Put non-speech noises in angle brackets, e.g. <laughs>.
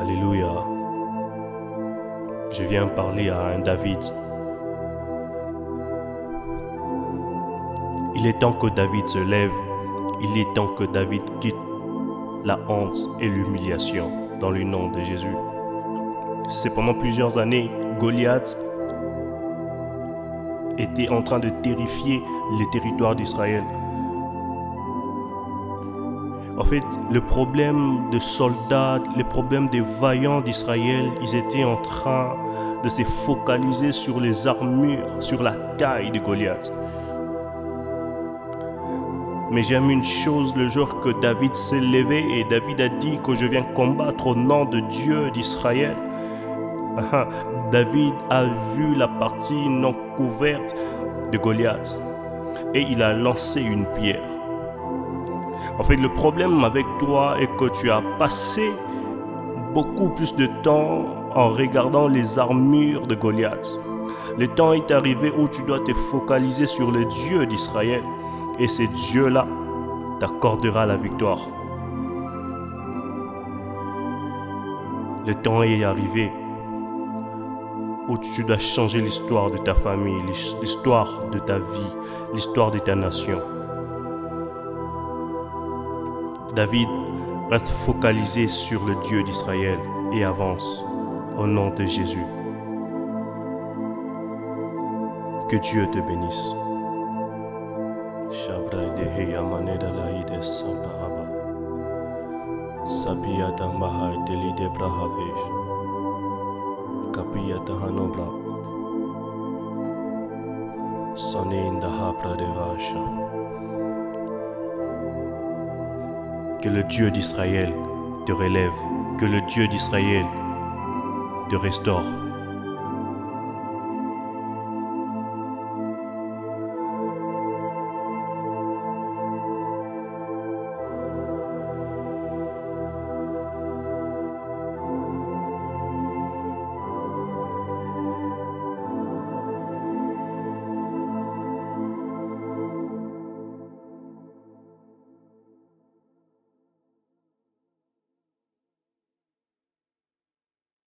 Alléluia. Je viens parler à un David. Il est temps que David se lève. Il est temps que David quitte la honte et l'humiliation dans le nom de Jésus. C'est pendant plusieurs années, Goliath était en train de terrifier les territoires d'Israël. En fait, le problème des soldats, le problème des vaillants d'Israël, ils étaient en train de se focaliser sur les armures, sur la taille de Goliath. Mais j'aime une chose le jour que David s'est levé et David a dit que je viens combattre au nom de Dieu d'Israël. <laughs> David a vu la partie non couverte de Goliath et il a lancé une pierre. En fait, le problème avec toi est que tu as passé beaucoup plus de temps en regardant les armures de Goliath. Le temps est arrivé où tu dois te focaliser sur le Dieu d'Israël. Et ce Dieu-là t'accordera la victoire. Le temps est arrivé où tu dois changer l'histoire de ta famille, l'histoire de ta vie, l'histoire de ta nation. David reste focalisé sur le Dieu d'Israël et avance au nom de Jésus. Que Dieu te bénisse. Sabia Mahai Deli de Brahavesh. Kapia Dahanobra. Sonin Dahapra Devasha. Que le Dieu d'Israël te relève, que le Dieu d'Israël te restaure.